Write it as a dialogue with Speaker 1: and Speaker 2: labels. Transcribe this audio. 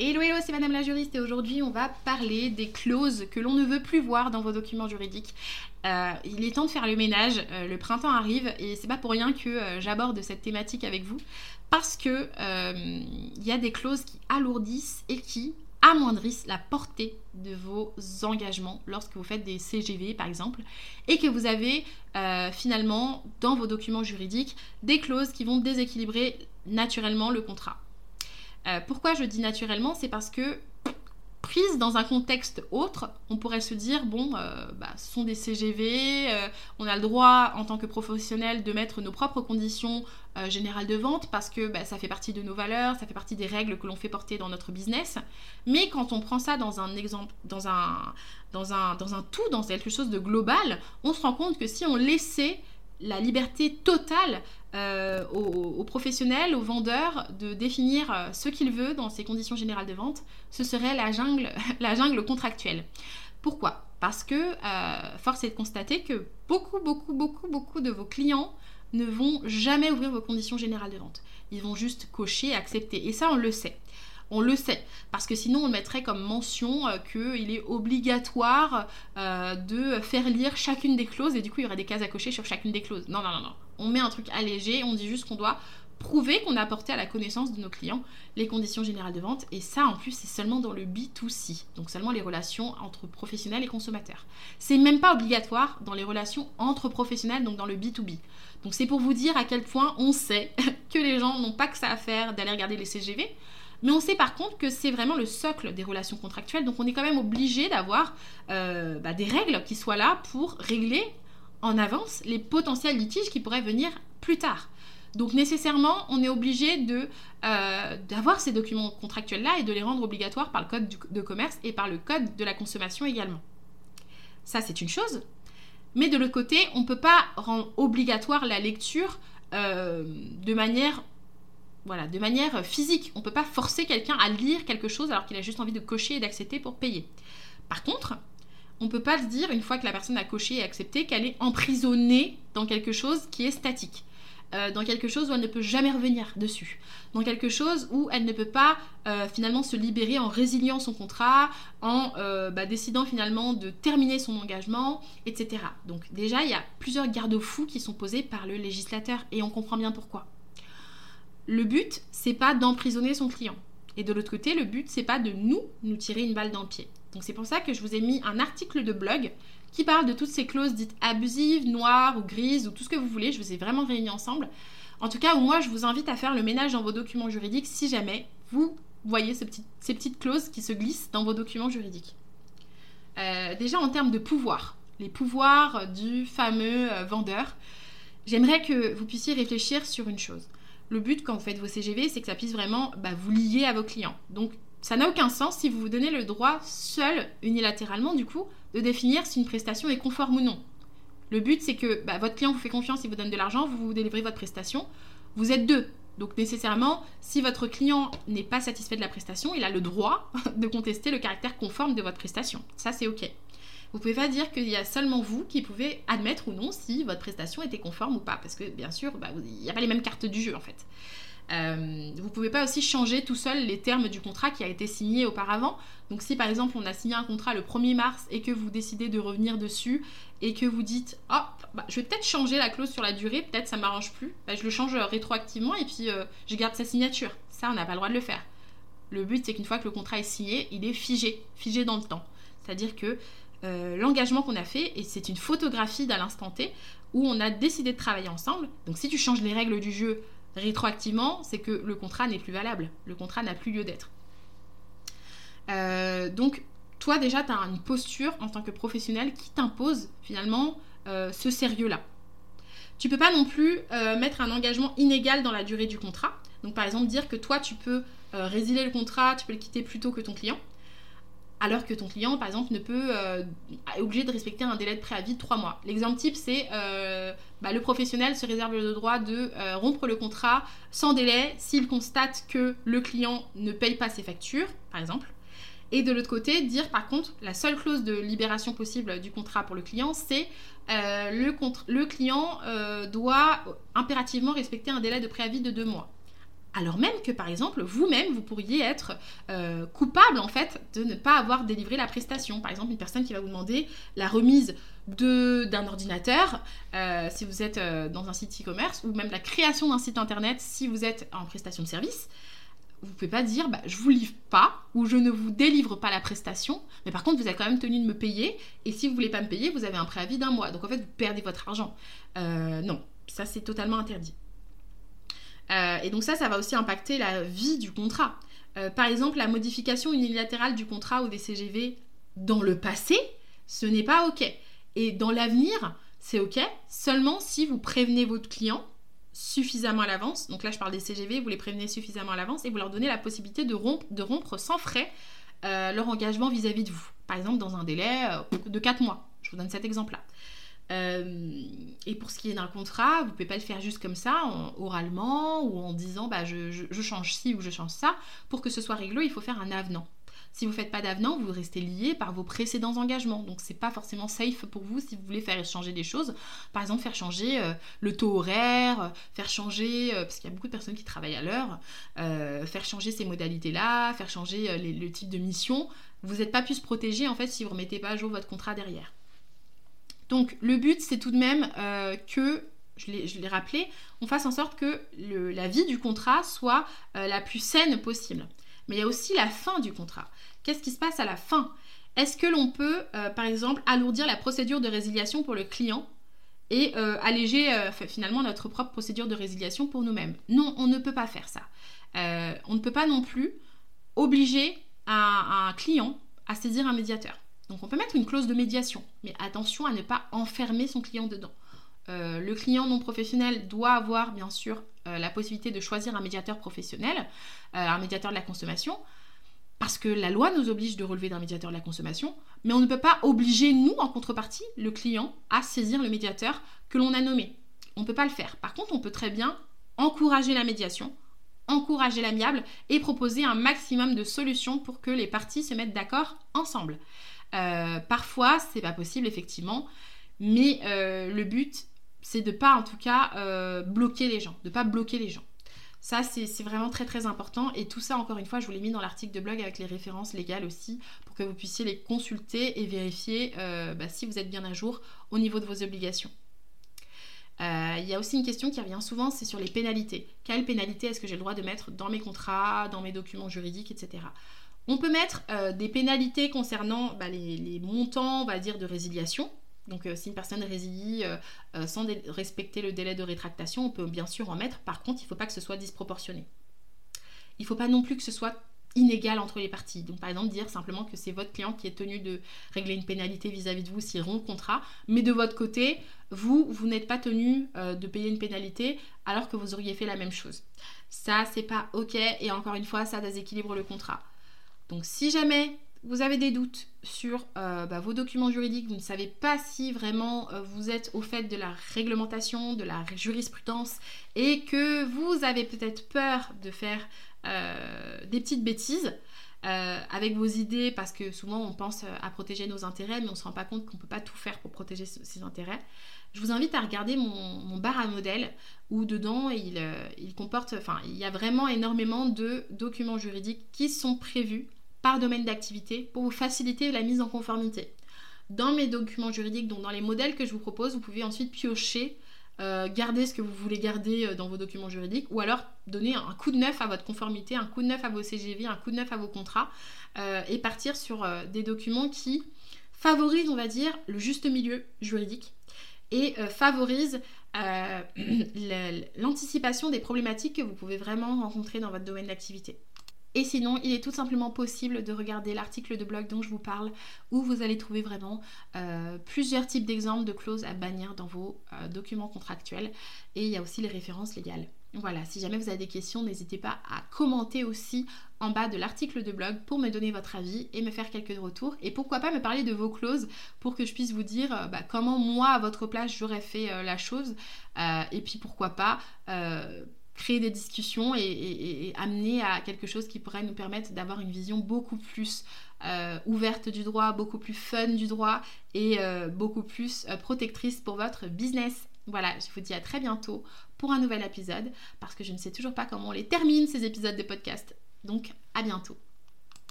Speaker 1: Hello hello, c'est Madame la juriste et aujourd'hui on va parler des clauses que l'on ne veut plus voir dans vos documents juridiques. Euh, il est temps de faire le ménage, euh, le printemps arrive et c'est pas pour rien que euh, j'aborde cette thématique avec vous parce que il y a des clauses qui alourdissent et qui amoindrissent la portée de vos engagements lorsque vous faites des CGV par exemple et que vous avez finalement dans vos documents juridiques des clauses qui vont déséquilibrer naturellement le contrat. Euh, pourquoi je dis naturellement C'est parce que prise dans un contexte autre, on pourrait se dire, bon, euh, bah, ce sont des CGV, euh, on a le droit en tant que professionnel de mettre nos propres conditions générales de vente parce que bah, ça fait partie de nos valeurs, ça fait partie des règles que l'on fait porter dans notre business. Mais quand on prend ça dans un exemple, dans un, dans un, dans un tout, dans quelque chose de global, on se rend compte que si on laissait la liberté totale euh, aux, professionnels, aux vendeurs de définir euh, ce qu'ils veulent dans ces conditions générales de vente, ce serait la jungle, la jungle contractuelle. Pourquoi? Parce que euh, force est de constater que beaucoup, beaucoup, beaucoup, beaucoup de vos clients ne vont jamais ouvrir vos conditions générales de vente. Ils vont juste cocher, accepter. Et ça, on le sait. On le sait, parce que sinon on mettrait comme mention euh, qu'il est obligatoire euh, de faire lire chacune des clauses et du coup il y aurait des cases à cocher sur chacune des clauses. Non, non, non, non. On met un truc allégé, on dit juste qu'on doit prouver qu'on a apporté à la connaissance de nos clients les conditions générales de vente. Et ça, en plus, c'est seulement dans le B2C, donc seulement les relations entre professionnels et consommateurs. C'est même pas obligatoire dans les relations entre professionnels, donc dans le B2B. Donc c'est pour vous dire à quel point on sait que les gens n'ont pas que ça à faire d'aller regarder les CGV, mais on sait par contre que c'est vraiment le socle des relations contractuelles, donc on est quand même obligé d'avoir euh, bah, des règles qui soient là pour régler en avance les potentiels litiges qui pourraient venir plus tard. Donc nécessairement, on est obligé euh, d'avoir ces documents contractuels-là et de les rendre obligatoires par le code de commerce et par le code de la consommation également. Ça, c'est une chose. Mais de l'autre côté, on ne peut pas rendre obligatoire la lecture euh, de manière voilà, de manière physique. On ne peut pas forcer quelqu'un à lire quelque chose alors qu'il a juste envie de cocher et d'accepter pour payer. Par contre, on ne peut pas se dire, une fois que la personne a coché et accepté, qu'elle est emprisonnée dans quelque chose qui est statique. Euh, dans quelque chose où elle ne peut jamais revenir dessus, dans quelque chose où elle ne peut pas euh, finalement se libérer en résiliant son contrat, en euh, bah, décidant finalement de terminer son engagement, etc. Donc déjà, il y a plusieurs garde-fous qui sont posés par le législateur et on comprend bien pourquoi le but, c'est pas d'emprisonner son client. Et de l'autre côté, le but, c'est pas de nous, nous tirer une balle dans le pied. Donc c'est pour ça que je vous ai mis un article de blog qui parle de toutes ces clauses dites abusives, noires ou grises ou tout ce que vous voulez. Je vous ai vraiment réunis ensemble. En tout cas, moi, je vous invite à faire le ménage dans vos documents juridiques si jamais vous voyez ces petites, clauses qui se glissent dans vos documents juridiques. Euh, déjà en termes de pouvoir, les pouvoirs du fameux euh, vendeur, j'aimerais que vous puissiez réfléchir sur une chose le but quand vous faites vos CGV, c'est que ça puisse vraiment bah, vous lier à vos clients. Donc ça n'a aucun sens si vous vous donnez le droit seul, unilatéralement du coup, de définir si une prestation est conforme ou non. Le but c'est que bah, votre client vous fait confiance, il vous donne de l'argent, vous vous délivrez votre prestation. Vous êtes deux. Donc nécessairement, si votre client n'est pas satisfait de la prestation, il a le droit de contester le caractère conforme de votre prestation. Ça c'est OK. Vous pouvez pas dire qu'il y a seulement vous qui pouvez admettre ou non si votre prestation était conforme ou pas, parce que bien sûr, bah, il n'y a pas les mêmes cartes du jeu en fait. Euh, vous pouvez pas aussi changer tout seul les termes du contrat qui a été signé auparavant. Donc si par exemple on a signé un contrat le 1er mars et que vous décidez de revenir dessus et que vous dites oh bah, je vais peut-être changer la clause sur la durée, peut-être ça m'arrange plus, bah, je le change rétroactivement et puis euh, je garde sa signature. Ça on n'a pas le droit de le faire. Le but c'est qu'une fois que le contrat est signé, il est figé, figé dans le temps. C'est-à-dire que euh, l'engagement qu'on a fait, et c'est une photographie d'à l'instant T, où on a décidé de travailler ensemble. Donc si tu changes les règles du jeu rétroactivement, c'est que le contrat n'est plus valable, le contrat n'a plus lieu d'être. Euh, donc toi déjà, tu as une posture en tant que professionnel qui t'impose finalement euh, ce sérieux-là. Tu peux pas non plus mettre un engagement inégal dans la durée du contrat. Donc par exemple dire que toi tu peux résilier le contrat, tu peux le quitter plus tôt que ton client alors que ton client, par exemple, ne peut euh, est obligé de respecter un délai de préavis de 3 mois. L'exemple type, c'est euh, bah, le professionnel se réserve le droit de euh, rompre le contrat sans délai s'il constate que le client ne paye pas ses factures, par exemple. Et de l'autre côté, dire par contre, la seule clause de libération possible du contrat pour le client, c'est le, le client doit impérativement respecter un délai de préavis de 2 mois. Alors même que par exemple vous-même vous pourriez être euh, coupable en fait de ne pas avoir délivré la prestation. Par exemple une personne qui va vous demander la remise d'un ordinateur euh, si vous êtes euh, dans un site e-commerce ou même la création d'un site internet si vous êtes en prestation de service. Vous ne pouvez pas dire bah, je vous livre pas ou je ne vous délivre pas la prestation, mais par contre vous êtes quand même tenu de me payer et si vous voulez pas me payer, vous avez un préavis d'un mois. Donc en fait vous perdez votre argent. non, ça c'est totalement interdit. Euh, et donc ça, ça va aussi impacter la vie du contrat. Euh, par exemple, la modification unilatérale du contrat ou des CGV dans le passé, ce n'est pas OK. Et dans l'avenir, c'est OK seulement si vous prévenez votre client suffisamment à l'avance. Donc là, je parle des CGV, vous les prévenez suffisamment à l'avance et vous leur donnez la possibilité de rompre, sans frais euh, leur engagement vis-à-vis de vous. Par exemple, dans un délai de 4 mois. Je vous donne cet exemple-là. Euh, et pour ce qui est d'un contrat, vous pouvez pas le faire juste comme ça, oralement ou en disant bah, je, change ci ou je change ça. Pour que ce soit réglo, il faut faire un avenant. Si vous ne faites pas d'avenant, vous restez lié par vos précédents engagements. Donc c'est pas forcément safe pour vous si vous voulez faire changer des choses. Par exemple, faire changer euh, le taux horaire, euh, faire changer, parce qu'il y a beaucoup de personnes qui travaillent à l'heure, faire changer ces modalités-là, faire changer le type de mission. Vous n'êtes pas plus protégé en fait si vous ne remettez pas à jour votre contrat derrière. Donc le but, c'est tout de même euh, que, je l'ai rappelé, on fasse en sorte que la vie du contrat soit euh, la plus saine possible. Mais il y a aussi la fin du contrat. Qu'est-ce qui se passe à la fin? Est-ce que l'on peut, euh, par exemple, alourdir la procédure de résiliation pour le client et alléger finalement notre propre procédure de résiliation pour nous-mêmes? Non, on ne peut pas faire ça. on ne peut pas non plus obliger un client à saisir un médiateur. Donc on peut mettre une clause de médiation, mais attention à ne pas enfermer son client dedans. Euh, le client non professionnel doit avoir bien sûr euh, la possibilité de choisir un médiateur professionnel, euh, un médiateur de la consommation, parce que la loi nous oblige de relever d'un médiateur de la consommation, mais on ne peut pas obliger, nous, en contrepartie, le client, à saisir le médiateur que l'on a nommé. On ne peut pas le faire. Par contre, on peut très bien encourager la médiation, encourager l'amiable et proposer un maximum de solutions pour que les parties se mettent d'accord ensemble. Euh, parfois, c'est pas possible, effectivement, mais euh, le but, c'est de pas, en tout cas, euh, bloquer les gens, de pas bloquer les gens. Ça, c'est vraiment très très important. Et tout ça, encore une fois, je vous l'ai mis dans l'article de blog avec les références légales aussi, pour que vous puissiez les consulter et vérifier bah, si vous êtes bien à jour au niveau de vos obligations. Il y a aussi une question qui revient souvent, c'est sur les pénalités. Quelles pénalités est-ce que j'ai le droit de mettre dans mes contrats, dans mes documents juridiques, etc. On peut mettre euh, des pénalités concernant bah, les, montants, on de résiliation. Donc euh, si une personne résilie euh, sans respecter le délai de rétractation, on peut bien sûr en mettre. Par contre, il ne faut pas que ce soit disproportionné. Il ne faut pas non plus que ce soit inégal entre les parties. Donc par exemple dire simplement que c'est votre client qui est tenu de régler une pénalité vis-à-vis de vous s'il rompt le contrat, mais de votre côté, vous, vous n'êtes pas tenu de payer une pénalité alors que vous auriez fait la même chose. Ça, c'est pas ok et encore une fois, ça déséquilibre le contrat. Donc si jamais vous avez des doutes sur euh, bah, vos documents juridiques, vous ne savez pas si vraiment euh, vous êtes au fait de la réglementation, de la jurisprudence, et que vous avez peut-être peur de faire euh, des petites bêtises, avec vos idées, parce que souvent on pense à protéger nos intérêts, mais on ne se rend pas compte qu'on ne peut pas tout faire pour protéger ses intérêts. Je vous invite à regarder mon, bar à modèle où dedans il, il comporte, enfin il y a vraiment énormément de documents juridiques qui sont prévus par domaine d'activité pour vous faciliter la mise en conformité. Dans mes documents juridiques, donc dans les modèles que je vous propose, vous pouvez ensuite piocher, euh, garder ce que vous voulez garder euh, dans vos documents juridiques ou alors donner un coup de neuf à votre conformité, un coup de neuf à vos CGV, un coup de neuf à vos contrats euh, et partir sur des documents qui favorisent, on va dire, le juste milieu juridique et favorisent l'anticipation des problématiques que vous pouvez vraiment rencontrer dans votre domaine d'activité. Et sinon, il est tout simplement possible de regarder l'article de blog dont je vous parle, où vous allez trouver vraiment euh, plusieurs types d'exemples de clauses à bannir dans vos euh, documents contractuels. Et il y a aussi les références légales. Voilà, si jamais vous avez des questions, n'hésitez pas à commenter aussi en bas de l'article de blog pour me donner votre avis et me faire quelques retours. Et pourquoi pas me parler de vos clauses pour que je puisse vous dire euh, bah, comment moi, à votre place, j'aurais fait la chose. et puis pourquoi pas créer des discussions et, amener à quelque chose qui pourrait nous permettre d'avoir une vision beaucoup plus euh, ouverte du droit, beaucoup plus fun du droit et euh, beaucoup plus euh, protectrice pour votre business. Voilà, je vous dis à très bientôt pour un nouvel épisode parce que je ne sais toujours pas comment on les termine ces épisodes de podcast. Donc à bientôt.